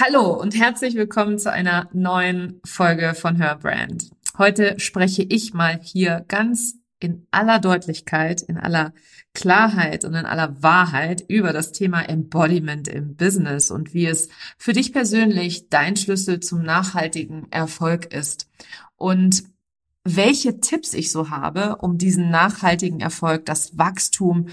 Hallo und herzlich willkommen zu einer neuen Folge von Her Brand. Heute spreche ich mal hier ganz in aller Deutlichkeit, in aller Klarheit und in aller Wahrheit über das Thema Embodiment im Business und wie es für dich persönlich dein Schlüssel zum nachhaltigen Erfolg ist und welche Tipps ich so habe, um diesen nachhaltigen Erfolg, das Wachstum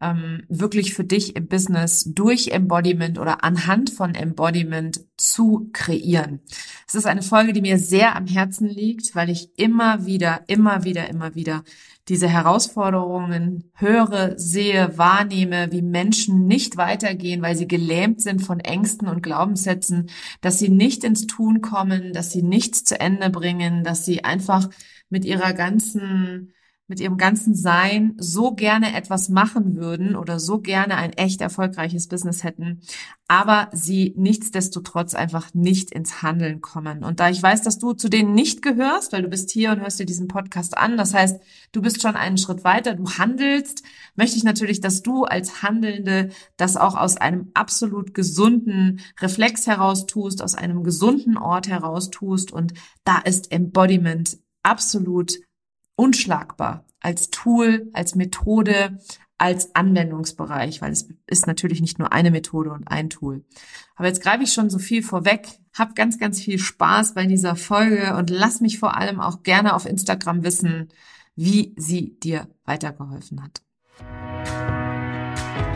ähm, wirklich für dich im Business durch Embodiment oder anhand von Embodiment zu kreieren. Es ist eine Folge, die mir sehr am Herzen liegt, weil ich immer wieder, immer wieder, immer wieder diese Herausforderungen höre, sehe, wahrnehme, wie Menschen nicht weitergehen, weil sie gelähmt sind von Ängsten und Glaubenssätzen, dass sie nicht ins Tun kommen, dass sie nichts zu Ende bringen, dass sie einfach mit ihrer ganzen mit ihrem ganzen Sein so gerne etwas machen würden oder so gerne ein echt erfolgreiches Business hätten, aber sie nichtsdestotrotz einfach nicht ins Handeln kommen. Und da ich weiß, dass du zu denen nicht gehörst, weil du bist hier und hörst dir diesen Podcast an, das heißt, du bist schon einen Schritt weiter, du handelst, möchte ich natürlich, dass du als Handelnde das auch aus einem absolut gesunden Reflex heraus tust, aus einem gesunden Ort heraus tust und da ist Embodiment absolut unschlagbar als Tool, als Methode, als Anwendungsbereich, weil es ist natürlich nicht nur eine Methode und ein Tool. Aber jetzt greife ich schon so viel vorweg. Hab ganz, ganz viel Spaß bei dieser Folge und lass mich vor allem auch gerne auf Instagram wissen, wie sie dir weitergeholfen hat.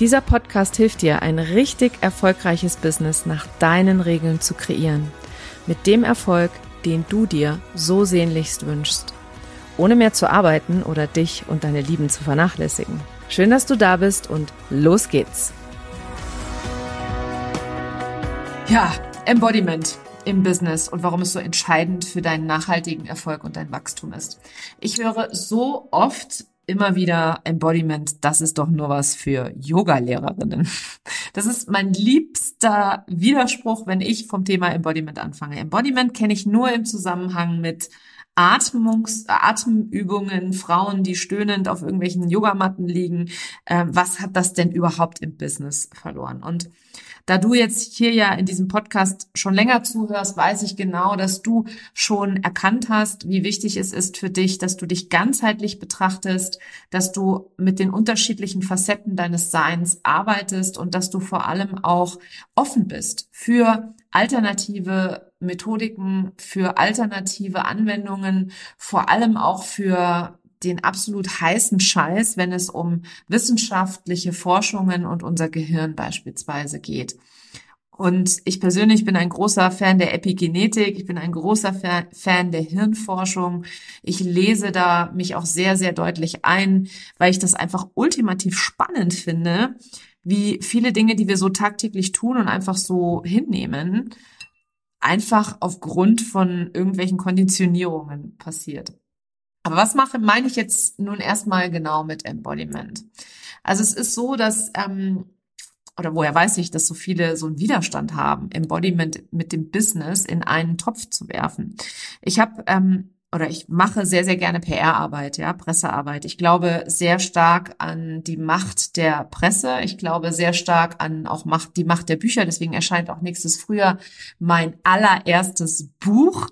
Dieser Podcast hilft dir, ein richtig erfolgreiches Business nach deinen Regeln zu kreieren. Mit dem Erfolg, den du dir so sehnlichst wünschst. Ohne mehr zu arbeiten oder dich und deine Lieben zu vernachlässigen. Schön, dass du da bist und los geht's. Ja, Embodiment im Business und warum es so entscheidend für deinen nachhaltigen Erfolg und dein Wachstum ist. Ich höre so oft immer wieder Embodiment, das ist doch nur was für Yoga-Lehrerinnen. Das ist mein liebster Widerspruch, wenn ich vom Thema Embodiment anfange. Embodiment kenne ich nur im Zusammenhang mit Atmungs Atemübungen, Frauen, die stöhnend auf irgendwelchen Yogamatten liegen. Äh, was hat das denn überhaupt im Business verloren? Und da du jetzt hier ja in diesem Podcast schon länger zuhörst, weiß ich genau, dass du schon erkannt hast, wie wichtig es ist für dich, dass du dich ganzheitlich betrachtest, dass du mit den unterschiedlichen Facetten deines Seins arbeitest und dass du vor allem auch offen bist für alternative Methodiken, für alternative Anwendungen, vor allem auch für den absolut heißen Scheiß, wenn es um wissenschaftliche Forschungen und unser Gehirn beispielsweise geht. Und ich persönlich bin ein großer Fan der Epigenetik, ich bin ein großer Fan der Hirnforschung. Ich lese da mich auch sehr, sehr deutlich ein, weil ich das einfach ultimativ spannend finde, wie viele Dinge, die wir so tagtäglich tun und einfach so hinnehmen, einfach aufgrund von irgendwelchen Konditionierungen passiert. Aber was mache, meine ich jetzt nun erstmal genau mit Embodiment? Also es ist so, dass, ähm, oder woher weiß ich, dass so viele so einen Widerstand haben, Embodiment mit dem Business in einen Topf zu werfen. Ich habe ähm, oder ich mache sehr, sehr gerne PR-Arbeit, ja, Pressearbeit. Ich glaube sehr stark an die Macht der Presse. Ich glaube sehr stark an auch Macht, die Macht der Bücher. Deswegen erscheint auch nächstes Frühjahr mein allererstes Buch.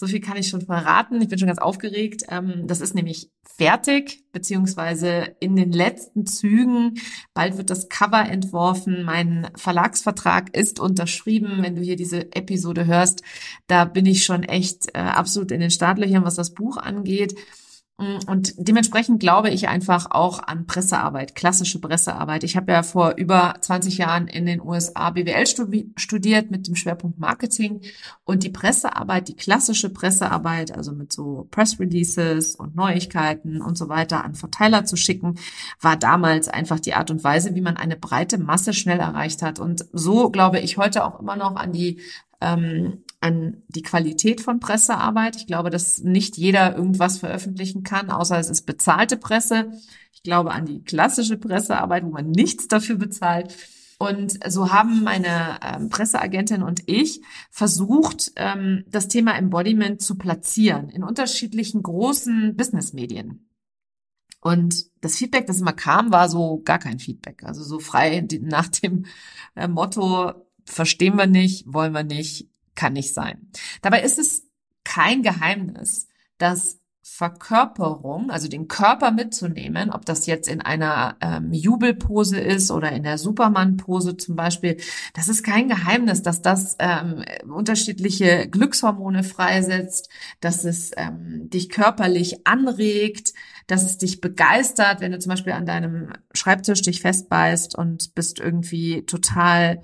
So viel kann ich schon verraten. Ich bin schon ganz aufgeregt. Ähm, das ist nämlich fertig, beziehungsweise in den letzten Zügen. Bald wird das Cover entworfen. Mein Verlagsvertrag ist unterschrieben. Wenn du hier diese Episode hörst, da bin ich schon echt äh, absolut in den Startlöchern, was das Buch angeht. Mm, und dementsprechend glaube ich einfach auch an Pressearbeit, klassische Pressearbeit. Ich habe ja vor über 20 Jahren in den USA BWL studiert mit dem Schwerpunkt Marketing und die Pressearbeit, die klassische Pressearbeit, also mit so Press Releases und Neuigkeiten und so weiter an Verteiler zu schicken, war damals einfach die Art und Weise, wie man eine breite Masse schnell erreicht hat. Und so glaube ich heute auch immer noch an die ähm, an die Qualität von Pressearbeit. Ich glaube, dass nicht jeder irgendwas veröffentlichen kann, außer es ist bezahlte Presse. Ich glaube an die klassische Pressearbeit, wo man nichts dafür bezahlt. Und so haben meine ähm, Presseagentin und ich versucht, ähm, das Thema Embodiment zu platzieren in unterschiedlichen großen Businessmedien. Und das Feedback, das immer kam, war so gar kein Feedback. Also so frei nach dem äh, Motto, verstehen wir nicht, wollen wir nicht, kann nicht sein. Dabei ist es kein Geheimnis, dass Verkörperung, also den Körper mitzunehmen, ob das jetzt in einer ähm, Jubelpose ist oder in der Superman-Pose zum Beispiel, das ist kein Geheimnis, dass das ähm, unterschiedliche Glückshormone freisetzt, dass es ähm, dich körperlich anregt, dass es dich begeistert, wenn du zum Beispiel an deinem Schreibtisch dich festbeißt und bist irgendwie total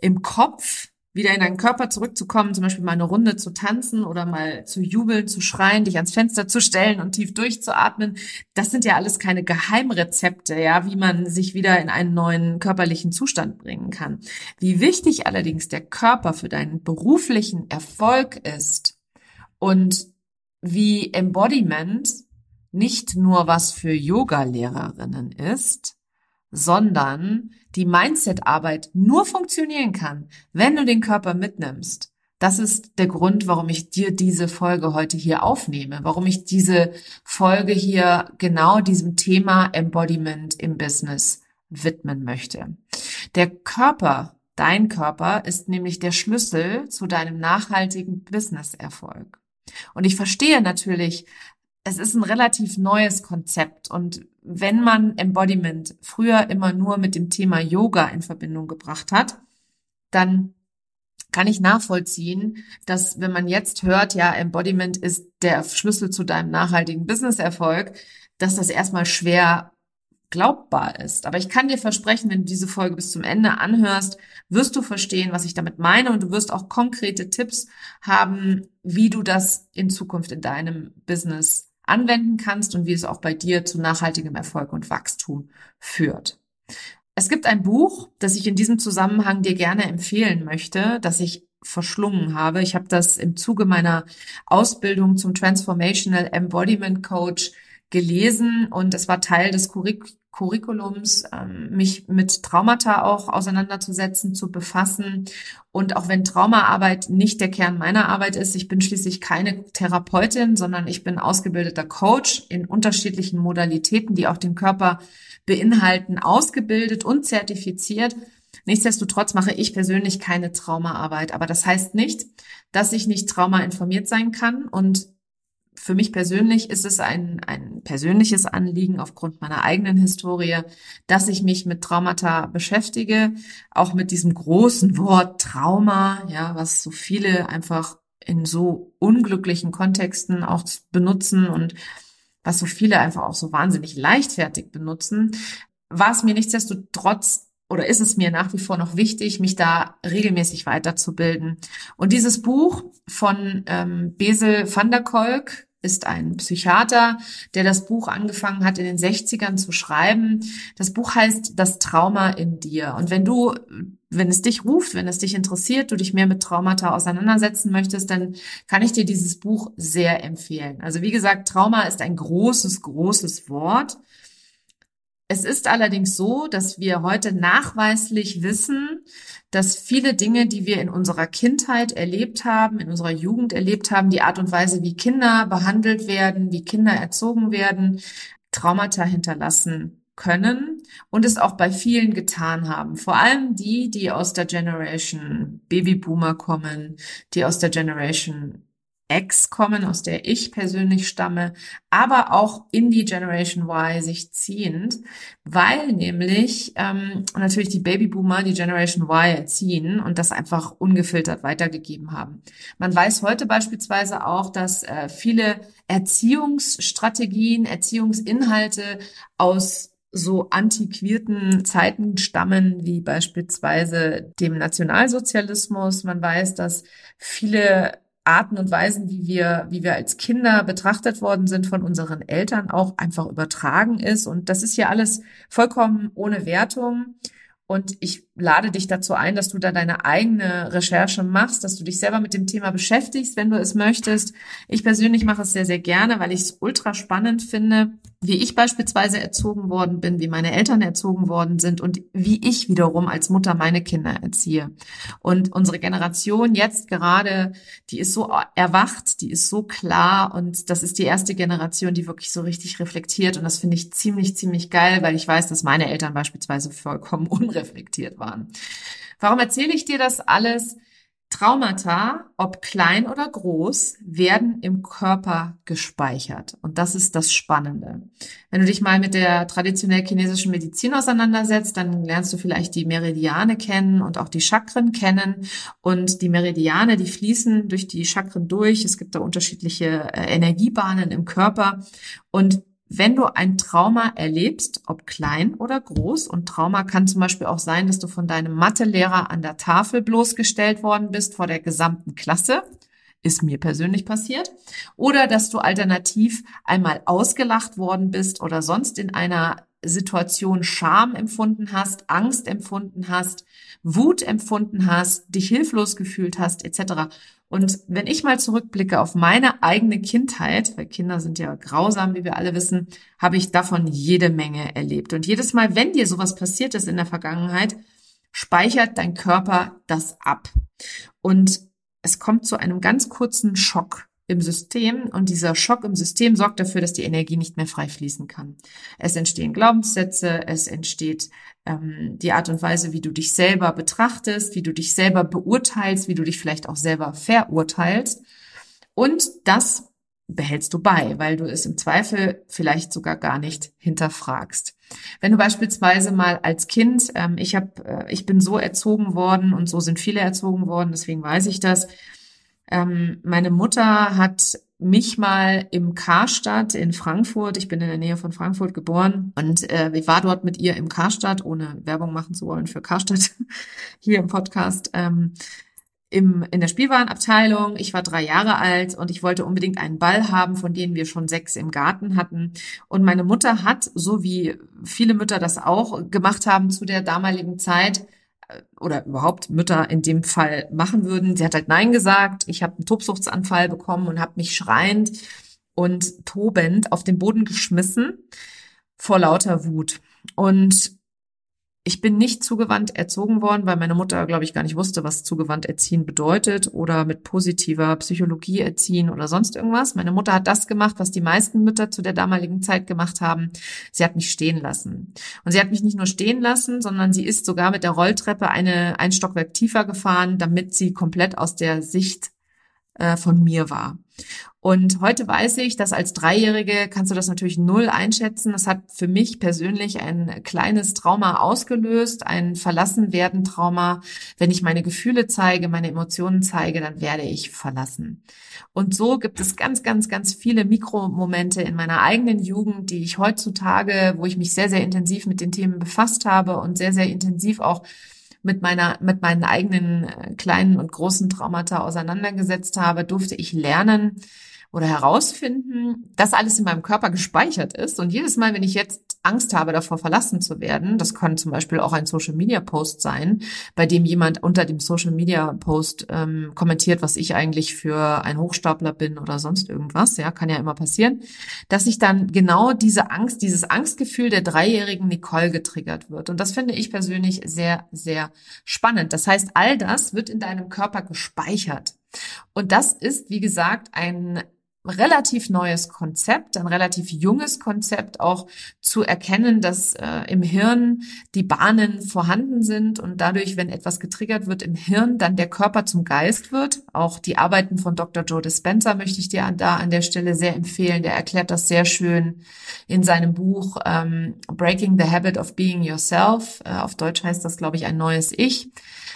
im Kopf wieder in deinen Körper zurückzukommen, zum Beispiel mal eine Runde zu tanzen oder mal zu jubeln, zu schreien, dich ans Fenster zu stellen und tief durchzuatmen. Das sind ja alles keine Geheimrezepte, ja, wie man sich wieder in einen neuen körperlichen Zustand bringen kann. Wie wichtig allerdings der Körper für deinen beruflichen Erfolg ist und wie Embodiment nicht nur was für Yoga-Lehrerinnen ist, sondern die Mindset-Arbeit nur funktionieren kann, wenn du den Körper mitnimmst. Das ist der Grund, warum ich dir diese Folge heute hier aufnehme, warum ich diese Folge hier genau diesem Thema Embodiment im Business widmen möchte. Der Körper, dein Körper, ist nämlich der Schlüssel zu deinem nachhaltigen Business-Erfolg. Und ich verstehe natürlich, es ist ein relativ neues Konzept und wenn man Embodiment früher immer nur mit dem Thema Yoga in Verbindung gebracht hat, dann kann ich nachvollziehen, dass wenn man jetzt hört, ja, Embodiment ist der Schlüssel zu deinem nachhaltigen Businesserfolg, dass das erstmal schwer glaubbar ist. Aber ich kann dir versprechen, wenn du diese Folge bis zum Ende anhörst, wirst du verstehen, was ich damit meine und du wirst auch konkrete Tipps haben, wie du das in Zukunft in deinem Business anwenden kannst und wie es auch bei dir zu nachhaltigem Erfolg und Wachstum führt. Es gibt ein Buch, das ich in diesem Zusammenhang dir gerne empfehlen möchte, das ich verschlungen habe. Ich habe das im Zuge meiner Ausbildung zum Transformational Embodiment Coach gelesen und es war Teil des Curric Curriculums, ähm, mich mit Traumata auch auseinanderzusetzen, zu befassen. Und auch wenn Traumaarbeit nicht der Kern meiner Arbeit ist, ich bin schließlich keine Therapeutin, sondern ich bin ausgebildeter Coach in unterschiedlichen Modalitäten, die auch den Körper beinhalten, ausgebildet und zertifiziert. Nichtsdestotrotz mache ich persönlich keine Traumaarbeit. Aber das heißt nicht, dass ich nicht traumainformiert sein kann und für mich persönlich ist es ein, ein persönliches Anliegen aufgrund meiner eigenen Historie, dass ich mich mit Traumata beschäftige, auch mit diesem großen Wort Trauma, ja, was so viele einfach in so unglücklichen Kontexten auch benutzen und was so viele einfach auch so wahnsinnig leichtfertig benutzen, war es mir nichtsdestotrotz oder ist es mir nach wie vor noch wichtig, mich da regelmäßig weiterzubilden. Und dieses Buch von ähm, Besel van der Kolk, ist ein Psychiater, der das Buch angefangen hat in den 60ern zu schreiben. Das Buch heißt Das Trauma in dir. Und wenn du, wenn es dich ruft, wenn es dich interessiert, du dich mehr mit Traumata auseinandersetzen möchtest, dann kann ich dir dieses Buch sehr empfehlen. Also wie gesagt, Trauma ist ein großes, großes Wort. Es ist allerdings so, dass wir heute nachweislich wissen, dass viele Dinge, die wir in unserer Kindheit erlebt haben, in unserer Jugend erlebt haben, die Art und Weise, wie Kinder behandelt werden, wie Kinder erzogen werden, Traumata hinterlassen können und es auch bei vielen getan haben. Vor allem die, die aus der Generation Babyboomer kommen, die aus der Generation X kommen, aus der ich persönlich stamme, aber auch in die Generation Y sich ziehend, weil nämlich ähm, natürlich die Babyboomer die Generation Y erziehen und das einfach ungefiltert weitergegeben haben. Man weiß heute beispielsweise auch, dass äh, viele Erziehungsstrategien, Erziehungsinhalte aus so antiquierten Zeiten stammen, wie beispielsweise dem Nationalsozialismus. Man weiß, dass viele Arten und Weisen, wie wir, wie wir als Kinder betrachtet worden sind von unseren Eltern, auch einfach übertragen ist. Und das ist ja alles vollkommen ohne Wertung. Und ich lade dich dazu ein, dass du da deine eigene Recherche machst, dass du dich selber mit dem Thema beschäftigst, wenn du es möchtest. Ich persönlich mache es sehr, sehr gerne, weil ich es ultra spannend finde, wie ich beispielsweise erzogen worden bin, wie meine Eltern erzogen worden sind und wie ich wiederum als Mutter meine Kinder erziehe. Und unsere Generation jetzt gerade, die ist so erwacht, die ist so klar und das ist die erste Generation, die wirklich so richtig reflektiert und das finde ich ziemlich, ziemlich geil, weil ich weiß, dass meine Eltern beispielsweise vollkommen unreflektiert waren. Warum erzähle ich dir das alles? Traumata, ob klein oder groß, werden im Körper gespeichert. Und das ist das Spannende. Wenn du dich mal mit der traditionell chinesischen Medizin auseinandersetzt, dann lernst du vielleicht die Meridiane kennen und auch die Chakren kennen. Und die Meridiane, die fließen durch die Chakren durch. Es gibt da unterschiedliche äh, Energiebahnen im Körper. Und wenn du ein Trauma erlebst, ob klein oder groß, und Trauma kann zum Beispiel auch sein, dass du von deinem Mathelehrer an der Tafel bloßgestellt worden bist vor der gesamten Klasse, ist mir persönlich passiert, oder dass du alternativ einmal ausgelacht worden bist oder sonst in einer Situation Scham empfunden hast, Angst empfunden hast, Wut empfunden hast, dich hilflos gefühlt hast, etc. Und wenn ich mal zurückblicke auf meine eigene Kindheit, weil Kinder sind ja grausam, wie wir alle wissen, habe ich davon jede Menge erlebt. Und jedes Mal, wenn dir sowas passiert ist in der Vergangenheit, speichert dein Körper das ab. Und es kommt zu einem ganz kurzen Schock im System und dieser Schock im System sorgt dafür, dass die Energie nicht mehr frei fließen kann. Es entstehen Glaubenssätze, es entsteht ähm, die Art und Weise, wie du dich selber betrachtest, wie du dich selber beurteilst, wie du dich vielleicht auch selber verurteilst. Und das behältst du bei, weil du es im Zweifel vielleicht sogar gar nicht hinterfragst. Wenn du beispielsweise mal als Kind, ähm, ich habe, äh, ich bin so erzogen worden und so sind viele erzogen worden, deswegen weiß ich das, ähm, meine Mutter hat mich mal im Karstadt in Frankfurt, ich bin in der Nähe von Frankfurt geboren und äh, ich war dort mit ihr im Karstadt, ohne Werbung machen zu wollen für Karstadt hier im Podcast, ähm, im, in der Spielwarenabteilung. Ich war drei Jahre alt und ich wollte unbedingt einen Ball haben, von denen wir schon sechs im Garten hatten. Und meine Mutter hat, so wie viele Mütter das auch gemacht haben zu der damaligen Zeit, oder überhaupt Mütter in dem Fall machen würden. Sie hat halt Nein gesagt. Ich habe einen Tobsuchtsanfall bekommen und habe mich schreiend und tobend auf den Boden geschmissen vor lauter Wut. Und ich bin nicht zugewandt erzogen worden, weil meine Mutter, glaube ich, gar nicht wusste, was zugewandt erziehen bedeutet oder mit positiver Psychologie erziehen oder sonst irgendwas. Meine Mutter hat das gemacht, was die meisten Mütter zu der damaligen Zeit gemacht haben. Sie hat mich stehen lassen. Und sie hat mich nicht nur stehen lassen, sondern sie ist sogar mit der Rolltreppe eine, ein Stockwerk tiefer gefahren, damit sie komplett aus der Sicht äh, von mir war. Und heute weiß ich, dass als Dreijährige kannst du das natürlich null einschätzen. Das hat für mich persönlich ein kleines Trauma ausgelöst, ein Verlassenwerden-Trauma. Wenn ich meine Gefühle zeige, meine Emotionen zeige, dann werde ich verlassen. Und so gibt es ganz, ganz, ganz viele Mikromomente in meiner eigenen Jugend, die ich heutzutage, wo ich mich sehr, sehr intensiv mit den Themen befasst habe und sehr, sehr intensiv auch mit meiner, mit meinen eigenen äh, kleinen und großen Traumata auseinandergesetzt habe, durfte ich lernen, oder herausfinden, dass alles in meinem Körper gespeichert ist. Und jedes Mal, wenn ich jetzt Angst habe, davor verlassen zu werden, das kann zum Beispiel auch ein Social Media Post sein, bei dem jemand unter dem Social Media Post ähm, kommentiert, was ich eigentlich für ein Hochstapler bin oder sonst irgendwas, ja, kann ja immer passieren, dass ich dann genau diese Angst, dieses Angstgefühl der dreijährigen Nicole getriggert wird. Und das finde ich persönlich sehr, sehr spannend. Das heißt, all das wird in deinem Körper gespeichert. Und das ist, wie gesagt, ein relativ neues Konzept, ein relativ junges Konzept, auch zu erkennen, dass äh, im Hirn die Bahnen vorhanden sind und dadurch, wenn etwas getriggert wird im Hirn, dann der Körper zum Geist wird. Auch die Arbeiten von Dr. Joe Dispenza möchte ich dir da an der Stelle sehr empfehlen. Der erklärt das sehr schön in seinem Buch ähm, Breaking the Habit of Being Yourself. Äh, auf Deutsch heißt das, glaube ich, ein neues Ich.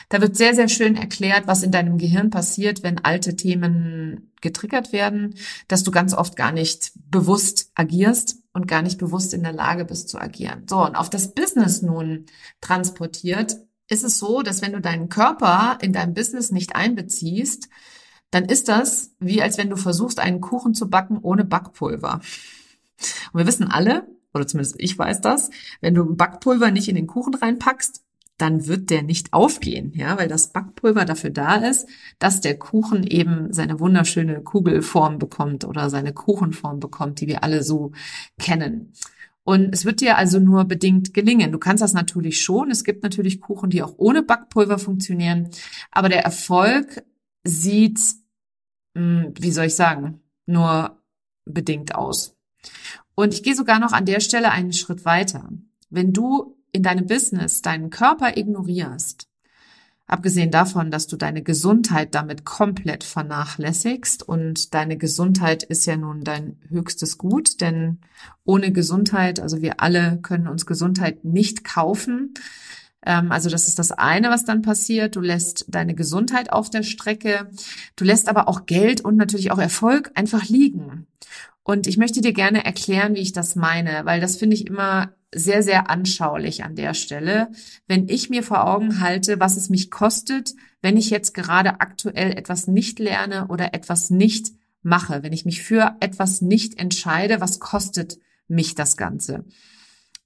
Da wird sehr, sehr schön erklärt, was in deinem Gehirn passiert, wenn alte Themen getriggert werden, dass du ganz oft gar nicht bewusst agierst und gar nicht bewusst in der Lage bist zu agieren. So, und auf das Business nun transportiert, ist es so, dass wenn du deinen Körper in deinem Business nicht einbeziehst, dann ist das wie als wenn du versuchst, einen Kuchen zu backen ohne Backpulver. Und wir wissen alle, oder zumindest ich weiß das, wenn du Backpulver nicht in den Kuchen reinpackst, dann wird der nicht aufgehen, ja, weil das Backpulver dafür da ist, dass der Kuchen eben seine wunderschöne Kugelform bekommt oder seine Kuchenform bekommt, die wir alle so kennen. Und es wird dir also nur bedingt gelingen. Du kannst das natürlich schon. Es gibt natürlich Kuchen, die auch ohne Backpulver funktionieren. Aber der Erfolg sieht, hm, wie soll ich sagen, nur bedingt aus. Und ich gehe sogar noch an der Stelle einen Schritt weiter. Wenn du in deinem Business deinen Körper ignorierst, abgesehen davon, dass du deine Gesundheit damit komplett vernachlässigst und deine Gesundheit ist ja nun dein höchstes Gut, denn ohne Gesundheit, also wir alle können uns Gesundheit nicht kaufen. Ähm, also das ist das eine, was dann passiert. Du lässt deine Gesundheit auf der Strecke. Du lässt aber auch Geld und natürlich auch Erfolg einfach liegen. Und ich möchte dir gerne erklären, wie ich das meine, weil das finde ich immer sehr, sehr anschaulich an der Stelle, wenn ich mir vor Augen halte, was es mich kostet, wenn ich jetzt gerade aktuell etwas nicht lerne oder etwas nicht mache, wenn ich mich für etwas nicht entscheide, was kostet mich das Ganze?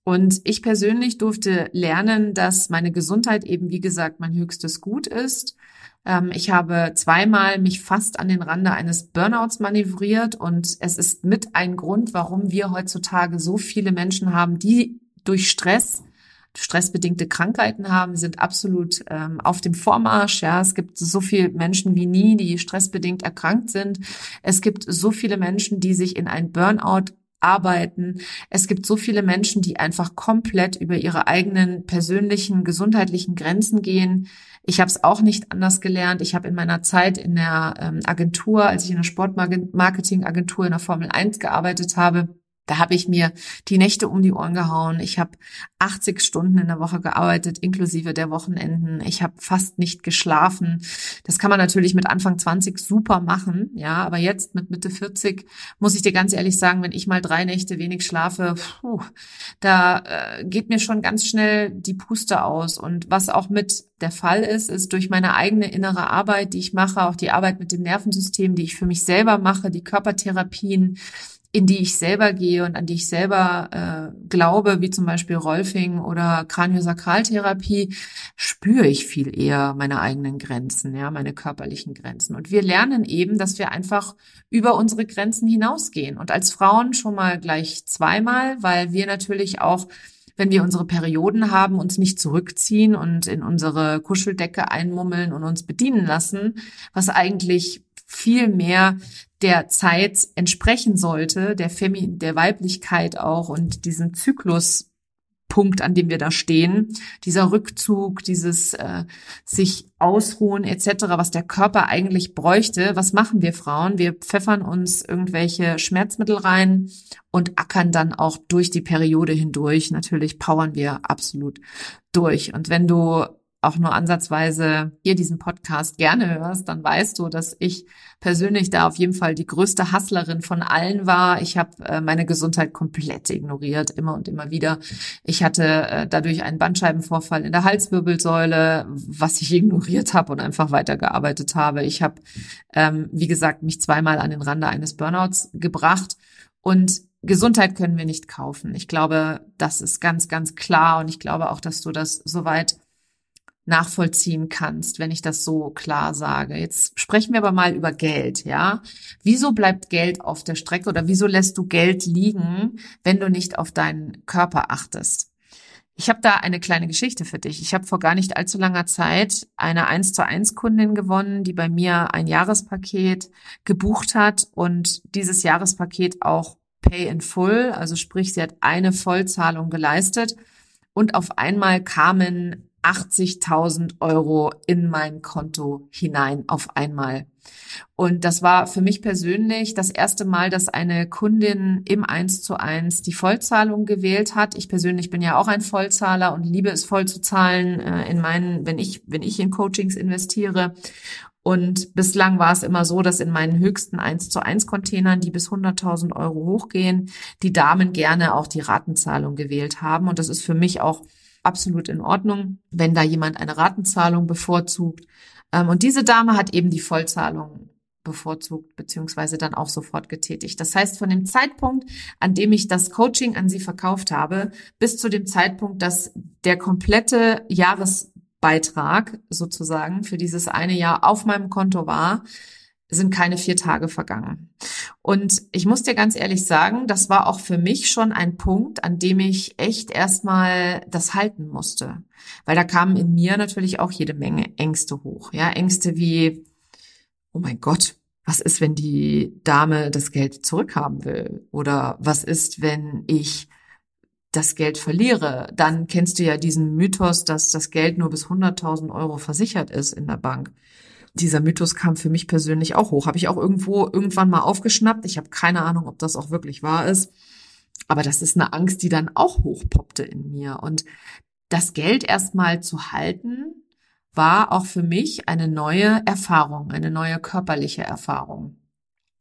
Und ich persönlich durfte lernen, dass meine Gesundheit eben, wie gesagt, mein höchstes Gut ist. Ähm, ich habe zweimal mich fast an den Rande eines Burnouts manövriert und es ist mit ein Grund, warum wir heutzutage so viele Menschen haben, die durch Stress stressbedingte Krankheiten haben, sind absolut ähm, auf dem Vormarsch. Ja, es gibt so viele Menschen wie nie, die stressbedingt erkrankt sind. Es gibt so viele Menschen, die sich in ein Burnout arbeiten. Es gibt so viele Menschen, die einfach komplett über ihre eigenen persönlichen gesundheitlichen Grenzen gehen. Ich habe es auch nicht anders gelernt. Ich habe in meiner Zeit in der ähm, Agentur, als ich in der Sportmarketing-Agentur in der Formel 1 gearbeitet habe, da habe ich mir die Nächte um die Ohren gehauen. Ich habe 80 Stunden in der Woche gearbeitet, inklusive der Wochenenden. Ich habe fast nicht geschlafen. Das kann man natürlich mit Anfang 20 super machen, ja, aber jetzt mit Mitte 40 muss ich dir ganz ehrlich sagen, wenn ich mal drei Nächte wenig schlafe, puh, da äh, geht mir schon ganz schnell die Puste aus. Und was auch mit der Fall ist, ist durch meine eigene innere Arbeit, die ich mache, auch die Arbeit mit dem Nervensystem, die ich für mich selber mache, die Körpertherapien, in die ich selber gehe und an die ich selber äh, glaube, wie zum Beispiel Rolfing oder Kraniosakraltherapie, spüre ich viel eher meine eigenen Grenzen, ja, meine körperlichen Grenzen. Und wir lernen eben, dass wir einfach über unsere Grenzen hinausgehen. Und als Frauen schon mal gleich zweimal, weil wir natürlich auch wenn wir unsere Perioden haben, uns nicht zurückziehen und in unsere Kuscheldecke einmummeln und uns bedienen lassen, was eigentlich viel mehr der Zeit entsprechen sollte, der Femi der Weiblichkeit auch und diesem Zykluspunkt, an dem wir da stehen, dieser Rückzug, dieses äh, sich ausruhen etc., was der Körper eigentlich bräuchte. Was machen wir Frauen? Wir pfeffern uns irgendwelche Schmerzmittel rein und ackern dann auch durch die Periode hindurch. Natürlich powern wir absolut durch. Und wenn du auch nur ansatzweise hier diesen Podcast gerne hörst, dann weißt du, dass ich persönlich da auf jeden Fall die größte Hustlerin von allen war. Ich habe äh, meine Gesundheit komplett ignoriert, immer und immer wieder. Ich hatte äh, dadurch einen Bandscheibenvorfall in der Halswirbelsäule, was ich ignoriert habe und einfach weitergearbeitet habe. Ich habe, ähm, wie gesagt, mich zweimal an den Rande eines Burnouts gebracht und Gesundheit können wir nicht kaufen. Ich glaube, das ist ganz, ganz klar und ich glaube auch, dass du das soweit nachvollziehen kannst, wenn ich das so klar sage. Jetzt sprechen wir aber mal über Geld, ja? Wieso bleibt Geld auf der Strecke oder wieso lässt du Geld liegen, wenn du nicht auf deinen Körper achtest? Ich habe da eine kleine Geschichte für dich. Ich habe vor gar nicht allzu langer Zeit eine 1 zu 1 Kundin gewonnen, die bei mir ein Jahrespaket gebucht hat und dieses Jahrespaket auch Pay in Full, also sprich, sie hat eine Vollzahlung geleistet und auf einmal kamen 80.000 Euro in mein Konto hinein auf einmal. Und das war für mich persönlich das erste Mal, dass eine Kundin im 1 zu 1 die Vollzahlung gewählt hat. Ich persönlich bin ja auch ein Vollzahler und liebe es voll zu zahlen äh, in meinen, wenn ich, wenn ich in Coachings investiere. Und bislang war es immer so, dass in meinen höchsten 1 zu 1 Containern, die bis 100.000 Euro hochgehen, die Damen gerne auch die Ratenzahlung gewählt haben. Und das ist für mich auch absolut in Ordnung, wenn da jemand eine Ratenzahlung bevorzugt. Ähm, und diese Dame hat eben die Vollzahlung bevorzugt beziehungsweise dann auch sofort getätigt. Das heißt, von dem Zeitpunkt, an dem ich das Coaching an Sie verkauft habe, bis zu dem Zeitpunkt, dass der komplette Jahresbeitrag sozusagen für dieses eine Jahr auf meinem Konto war, sind keine vier Tage vergangen. Und ich muss dir ganz ehrlich sagen, das war auch für mich schon ein Punkt, an dem ich echt erstmal das halten musste. Weil da kamen in mir natürlich auch jede Menge Ängste hoch. Ja, Ängste wie, oh mein Gott, was ist, wenn die Dame das Geld zurückhaben will? Oder was ist, wenn ich das Geld verliere? Dann kennst du ja diesen Mythos, dass das Geld nur bis 100.000 Euro versichert ist in der Bank. Dieser Mythos kam für mich persönlich auch hoch. Habe ich auch irgendwo irgendwann mal aufgeschnappt. Ich habe keine Ahnung, ob das auch wirklich wahr ist. Aber das ist eine Angst, die dann auch hochpoppte in mir. Und das Geld erstmal zu halten, war auch für mich eine neue Erfahrung, eine neue körperliche Erfahrung.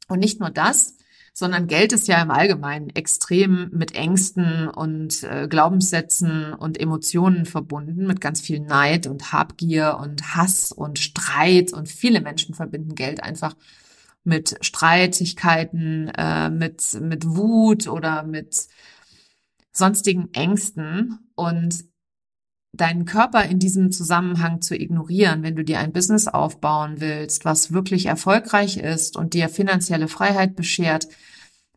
Und nicht nur das, sondern Geld ist ja im Allgemeinen extrem mit Ängsten und äh, Glaubenssätzen und Emotionen verbunden, mit ganz viel Neid und Habgier und Hass und Streit. Und viele Menschen verbinden Geld einfach mit Streitigkeiten, äh, mit, mit Wut oder mit sonstigen Ängsten. Und deinen Körper in diesem Zusammenhang zu ignorieren, wenn du dir ein Business aufbauen willst, was wirklich erfolgreich ist und dir finanzielle Freiheit beschert,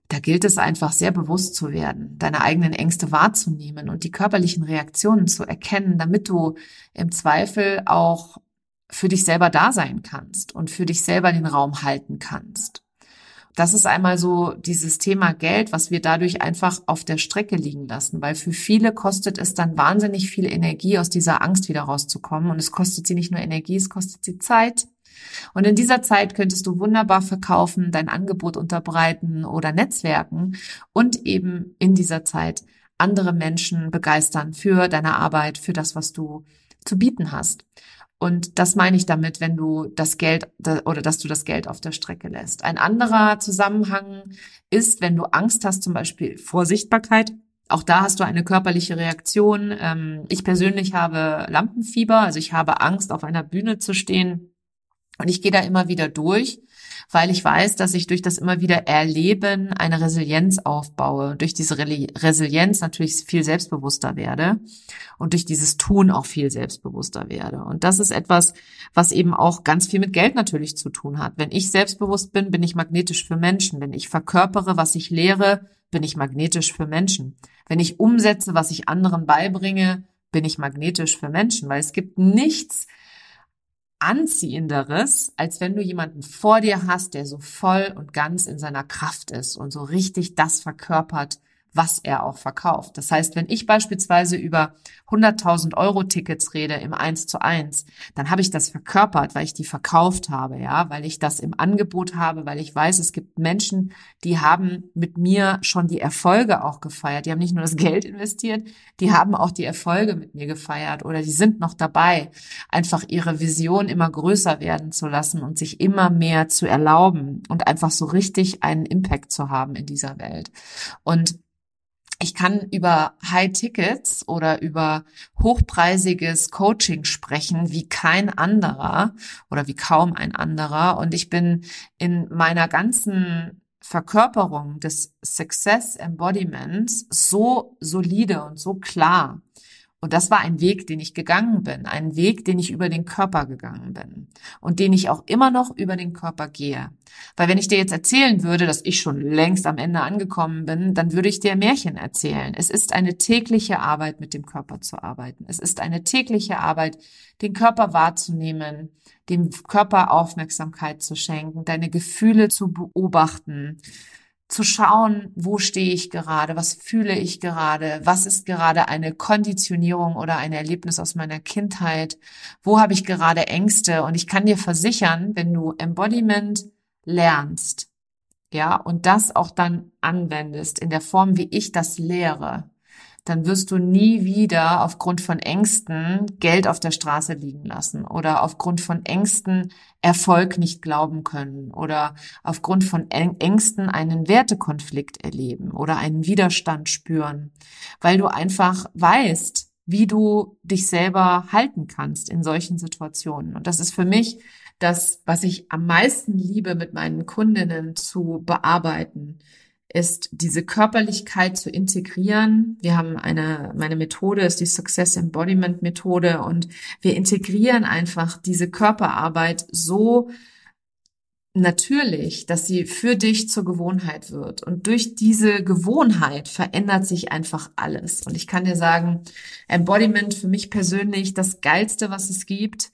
da gilt es einfach sehr bewusst zu werden, deine eigenen Ängste wahrzunehmen und die körperlichen Reaktionen zu erkennen, damit du im Zweifel auch für dich selber da sein kannst und für dich selber den Raum halten kannst. Das ist einmal so dieses Thema Geld, was wir dadurch einfach auf der Strecke liegen lassen, weil für viele kostet es dann wahnsinnig viel Energie, aus dieser Angst wieder rauszukommen. Und es kostet sie nicht nur Energie, es kostet sie Zeit. Und in dieser Zeit könntest du wunderbar verkaufen, dein Angebot unterbreiten oder netzwerken und eben in dieser Zeit andere Menschen begeistern für deine Arbeit, für das, was du zu bieten hast. Und das meine ich damit, wenn du das Geld oder dass du das Geld auf der Strecke lässt. Ein anderer Zusammenhang ist, wenn du Angst hast, zum Beispiel vor Sichtbarkeit. Auch da hast du eine körperliche Reaktion. Ähm, ich persönlich habe Lampenfieber, also ich habe Angst, auf einer Bühne zu stehen. Und ich gehe da immer wieder durch weil ich weiß, dass ich durch das immer wieder Erleben eine Resilienz aufbaue, durch diese Resilienz natürlich viel selbstbewusster werde und durch dieses Tun auch viel selbstbewusster werde. Und das ist etwas, was eben auch ganz viel mit Geld natürlich zu tun hat. Wenn ich selbstbewusst bin, bin ich magnetisch für Menschen. Wenn ich verkörpere, was ich lehre, bin ich magnetisch für Menschen. Wenn ich umsetze, was ich anderen beibringe, bin ich magnetisch für Menschen, weil es gibt nichts, anziehenderes, als wenn du jemanden vor dir hast, der so voll und ganz in seiner Kraft ist und so richtig das verkörpert, was er auch verkauft. Das heißt, wenn ich beispielsweise über 100.000 Euro Tickets rede im 1 zu 1, dann habe ich das verkörpert, weil ich die verkauft habe, ja, weil ich das im Angebot habe, weil ich weiß, es gibt Menschen, die haben mit mir schon die Erfolge auch gefeiert. Die haben nicht nur das Geld investiert, die haben auch die Erfolge mit mir gefeiert oder die sind noch dabei, einfach ihre Vision immer größer werden zu lassen und sich immer mehr zu erlauben und einfach so richtig einen Impact zu haben in dieser Welt. Und ich kann über High Tickets oder über hochpreisiges Coaching sprechen wie kein anderer oder wie kaum ein anderer. Und ich bin in meiner ganzen Verkörperung des Success Embodiments so solide und so klar, und das war ein Weg, den ich gegangen bin, ein Weg, den ich über den Körper gegangen bin und den ich auch immer noch über den Körper gehe. Weil wenn ich dir jetzt erzählen würde, dass ich schon längst am Ende angekommen bin, dann würde ich dir Märchen erzählen. Es ist eine tägliche Arbeit, mit dem Körper zu arbeiten. Es ist eine tägliche Arbeit, den Körper wahrzunehmen, dem Körper Aufmerksamkeit zu schenken, deine Gefühle zu beobachten, zu schauen, wo stehe ich gerade, was fühle ich gerade, was ist gerade eine Konditionierung oder ein Erlebnis aus meiner Kindheit, wo habe ich gerade Ängste? Und ich kann dir versichern, wenn du Embodiment lernst, ja, und das auch dann anwendest in der Form, wie ich das lehre, dann wirst du nie wieder aufgrund von Ängsten Geld auf der Straße liegen lassen oder aufgrund von Ängsten Erfolg nicht glauben können oder aufgrund von Ängsten einen Wertekonflikt erleben oder einen Widerstand spüren, weil du einfach weißt, wie du dich selber halten kannst in solchen Situationen. Und das ist für mich dass was ich am meisten liebe, mit meinen Kundinnen zu bearbeiten, ist diese Körperlichkeit zu integrieren. Wir haben eine, meine Methode ist die Success Embodiment Methode und wir integrieren einfach diese Körperarbeit so natürlich, dass sie für dich zur Gewohnheit wird. Und durch diese Gewohnheit verändert sich einfach alles. Und ich kann dir sagen, Embodiment für mich persönlich das geilste, was es gibt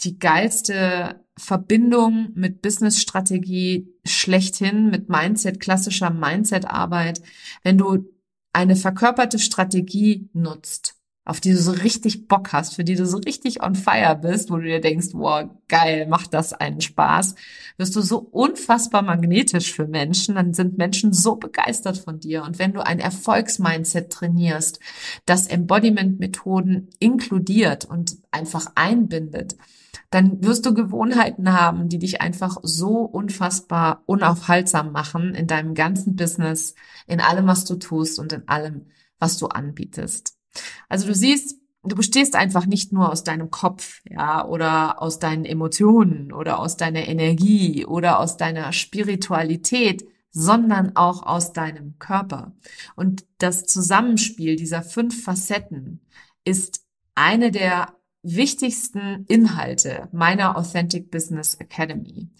die geilste Verbindung mit Business-Strategie schlechthin, mit Mindset, klassischer Mindset-Arbeit, wenn du eine verkörperte Strategie nutzt, auf die du so richtig Bock hast, für die du so richtig on fire bist, wo du dir denkst, wow, geil, macht das einen Spaß, wirst du so unfassbar magnetisch für Menschen, dann sind Menschen so begeistert von dir. Und wenn du ein Erfolgsmindset trainierst, das Embodiment-Methoden inkludiert und einfach einbindet, dann wirst du Gewohnheiten haben, die dich einfach so unfassbar unaufhaltsam machen in deinem ganzen Business, in allem, was du tust und in allem, was du anbietest. Also du siehst, du bestehst einfach nicht nur aus deinem Kopf, ja, oder aus deinen Emotionen oder aus deiner Energie oder aus deiner Spiritualität, sondern auch aus deinem Körper. Und das Zusammenspiel dieser fünf Facetten ist eine der wichtigsten Inhalte meiner Authentic Business Academy,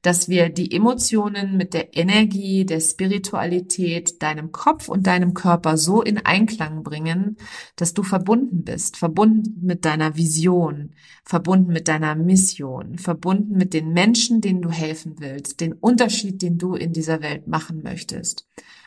dass wir die Emotionen mit der Energie, der Spiritualität, deinem Kopf und deinem Körper so in Einklang bringen, dass du verbunden bist, verbunden mit deiner Vision, verbunden mit deiner Mission, verbunden mit den Menschen, denen du helfen willst, den Unterschied, den du in dieser Welt machen möchtest.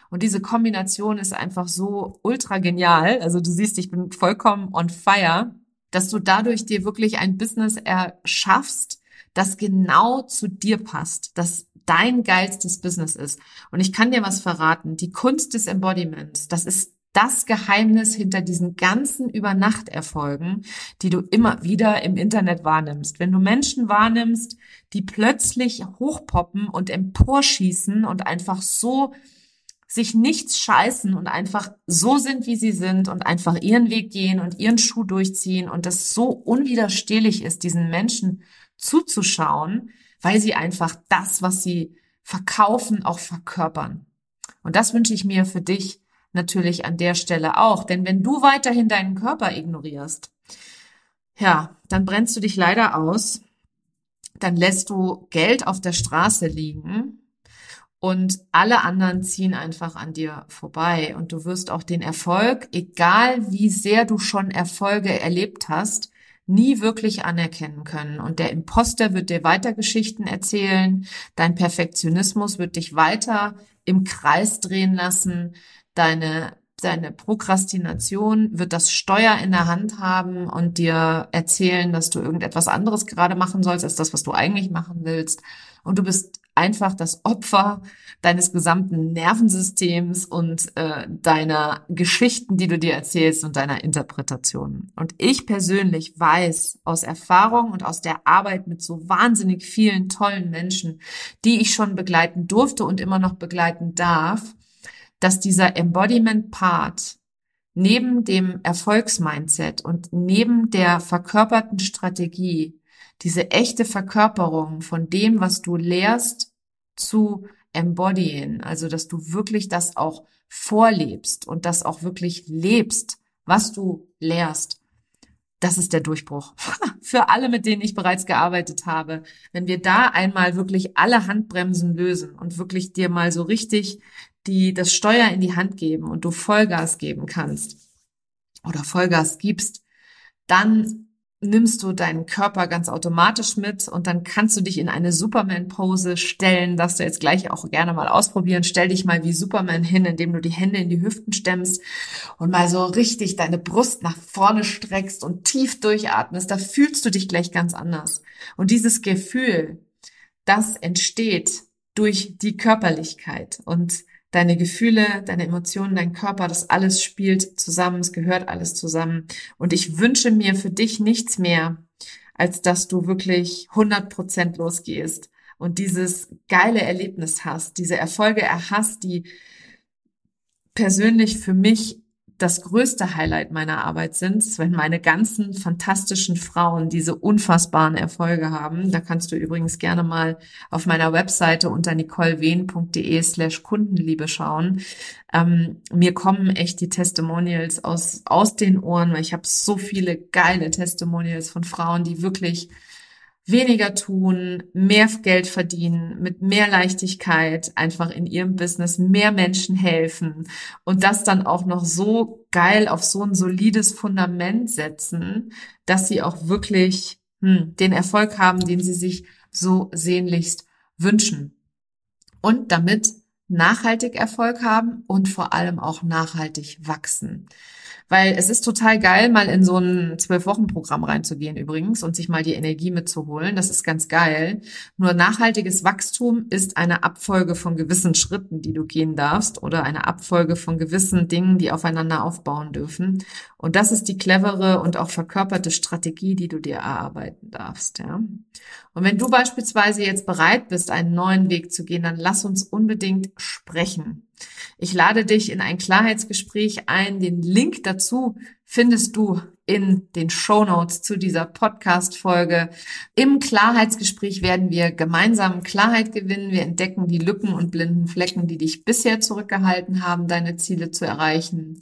Und diese Kombination ist einfach so ultra genial. Also du siehst, ich bin vollkommen on fire dass du dadurch dir wirklich ein Business erschaffst, das genau zu dir passt, das dein geilstes Business ist. Und ich kann dir was verraten. Die Kunst des Embodiments, das ist das Geheimnis hinter diesen ganzen Übernachterfolgen, die du immer wieder im Internet wahrnimmst. Wenn du Menschen wahrnimmst, die plötzlich hochpoppen und emporschießen und einfach so sich nichts scheißen und einfach so sind, wie sie sind und einfach ihren Weg gehen und ihren Schuh durchziehen und das so unwiderstehlich ist, diesen Menschen zuzuschauen, weil sie einfach das, was sie verkaufen, auch verkörpern. Und das wünsche ich mir für dich natürlich an der Stelle auch. Denn wenn du weiterhin deinen Körper ignorierst, ja, dann brennst du dich leider aus, dann lässt du Geld auf der Straße liegen und alle anderen ziehen einfach an dir vorbei und du wirst auch den Erfolg, egal wie sehr du schon Erfolge erlebt hast, nie wirklich anerkennen können. Und der Imposter wird dir weiter Geschichten erzählen, dein Perfektionismus wird dich weiter im Kreis drehen lassen, deine deine Prokrastination wird das Steuer in der Hand haben und dir erzählen, dass du irgendetwas anderes gerade machen sollst, als das, was du eigentlich machen willst. Und du bist einfach das Opfer deines gesamten Nervensystems und äh, deiner Geschichten, die du dir erzählst und deiner Interpretationen. Und ich persönlich weiß aus Erfahrung und aus der Arbeit mit so wahnsinnig vielen tollen Menschen, die ich schon begleiten durfte und immer noch begleiten darf, dass dieser Embodiment-Part neben dem Erfolgsmindset und neben der verkörperten Strategie diese echte Verkörperung von dem, was du lehrst, zu embodyen, also dass du wirklich das auch vorlebst und das auch wirklich lebst, was du lehrst. Das ist der Durchbruch. Für alle, mit denen ich bereits gearbeitet habe. Wenn wir da einmal wirklich alle Handbremsen lösen und wirklich dir mal so richtig die, das Steuer in die Hand geben und du Vollgas geben kannst oder Vollgas gibst, dann nimmst du deinen Körper ganz automatisch mit und dann kannst du dich in eine Superman-Pose stellen, dass du jetzt gleich auch gerne mal ausprobieren. Stell dich mal wie Superman hin, indem du die Hände in die Hüften stemmst und mal so richtig deine Brust nach vorne streckst und tief durchatmest. Da fühlst du dich gleich ganz anders. Und dieses Gefühl, das entsteht durch die Körperlichkeit und deine Gefühle, deine Emotionen, dein Körper, das alles spielt zusammen, es gehört alles zusammen. Und ich wünsche mir für dich nichts mehr, als dass du wirklich 100 Prozent losgehst und dieses geile Erlebnis hast, diese Erfolge erhast, die persönlich für mich das größte Highlight meiner Arbeit sind, wenn meine ganzen fantastischen Frauen diese unfassbaren Erfolge haben. Da kannst du übrigens gerne mal auf meiner Webseite unter nicolewehn.de slash Kundenliebe schauen. Ähm, mir kommen echt die Testimonials aus, aus den Ohren, weil ich habe so viele geile Testimonials von Frauen, die wirklich weniger tun, mehr Geld verdienen, mit mehr Leichtigkeit einfach in ihrem Business mehr Menschen helfen und das dann auch noch so geil auf so ein solides Fundament setzen, dass sie auch wirklich hm, den Erfolg haben, den sie sich so sehnlichst wünschen. Und damit nachhaltig Erfolg haben und vor allem auch nachhaltig wachsen. Weil es ist total geil, mal in so ein Zwölf-Wochen-Programm reinzugehen übrigens und sich mal die Energie mitzuholen. Das ist ganz geil. Nur nachhaltiges Wachstum ist eine Abfolge von gewissen Schritten, die du gehen darfst oder eine Abfolge von gewissen Dingen, die aufeinander aufbauen dürfen. Und das ist die clevere und auch verkörperte Strategie, die du dir erarbeiten darfst. Ja? Und wenn du beispielsweise jetzt bereit bist, einen neuen Weg zu gehen, dann lass uns unbedingt sprechen. Ich lade dich in ein Klarheitsgespräch ein. Den Link dazu findest du in den Show Notes zu dieser Podcast-Folge. Im Klarheitsgespräch werden wir gemeinsam Klarheit gewinnen. Wir entdecken die Lücken und blinden Flecken, die dich bisher zurückgehalten haben, deine Ziele zu erreichen.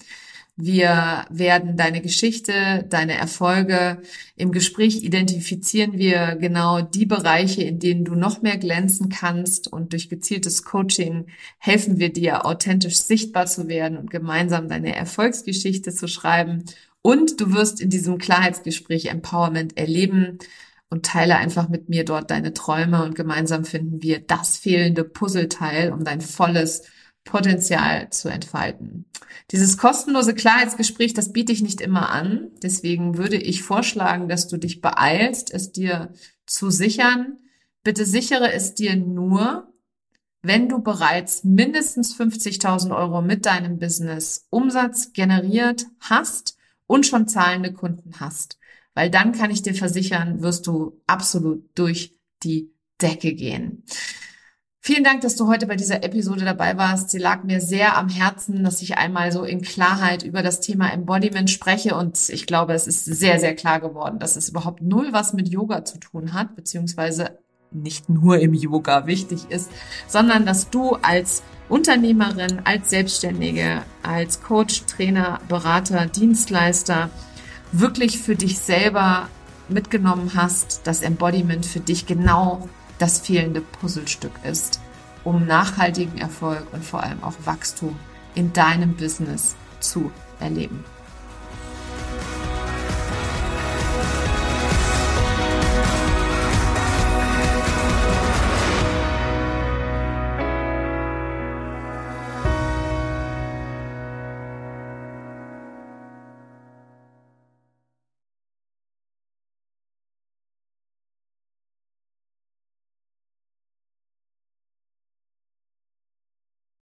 Wir werden deine Geschichte, deine Erfolge im Gespräch identifizieren. Wir genau die Bereiche, in denen du noch mehr glänzen kannst. Und durch gezieltes Coaching helfen wir dir authentisch sichtbar zu werden und gemeinsam deine Erfolgsgeschichte zu schreiben. Und du wirst in diesem Klarheitsgespräch Empowerment erleben. Und teile einfach mit mir dort deine Träume. Und gemeinsam finden wir das fehlende Puzzleteil, um dein volles Potenzial zu entfalten. Dieses kostenlose Klarheitsgespräch, das biete ich nicht immer an. Deswegen würde ich vorschlagen, dass du dich beeilst, es dir zu sichern. Bitte sichere es dir nur, wenn du bereits mindestens 50.000 Euro mit deinem Business Umsatz generiert hast und schon zahlende Kunden hast. Weil dann kann ich dir versichern, wirst du absolut durch die Decke gehen. Vielen Dank, dass du heute bei dieser Episode dabei warst. Sie lag mir sehr am Herzen, dass ich einmal so in Klarheit über das Thema Embodiment spreche. Und ich glaube, es ist sehr, sehr klar geworden, dass es überhaupt null was mit Yoga zu tun hat, beziehungsweise nicht nur im Yoga wichtig ist, sondern dass du als Unternehmerin, als Selbstständige, als Coach, Trainer, Berater, Dienstleister wirklich für dich selber mitgenommen hast, dass Embodiment für dich genau das fehlende Puzzlestück ist, um nachhaltigen Erfolg und vor allem auch Wachstum in deinem Business zu erleben.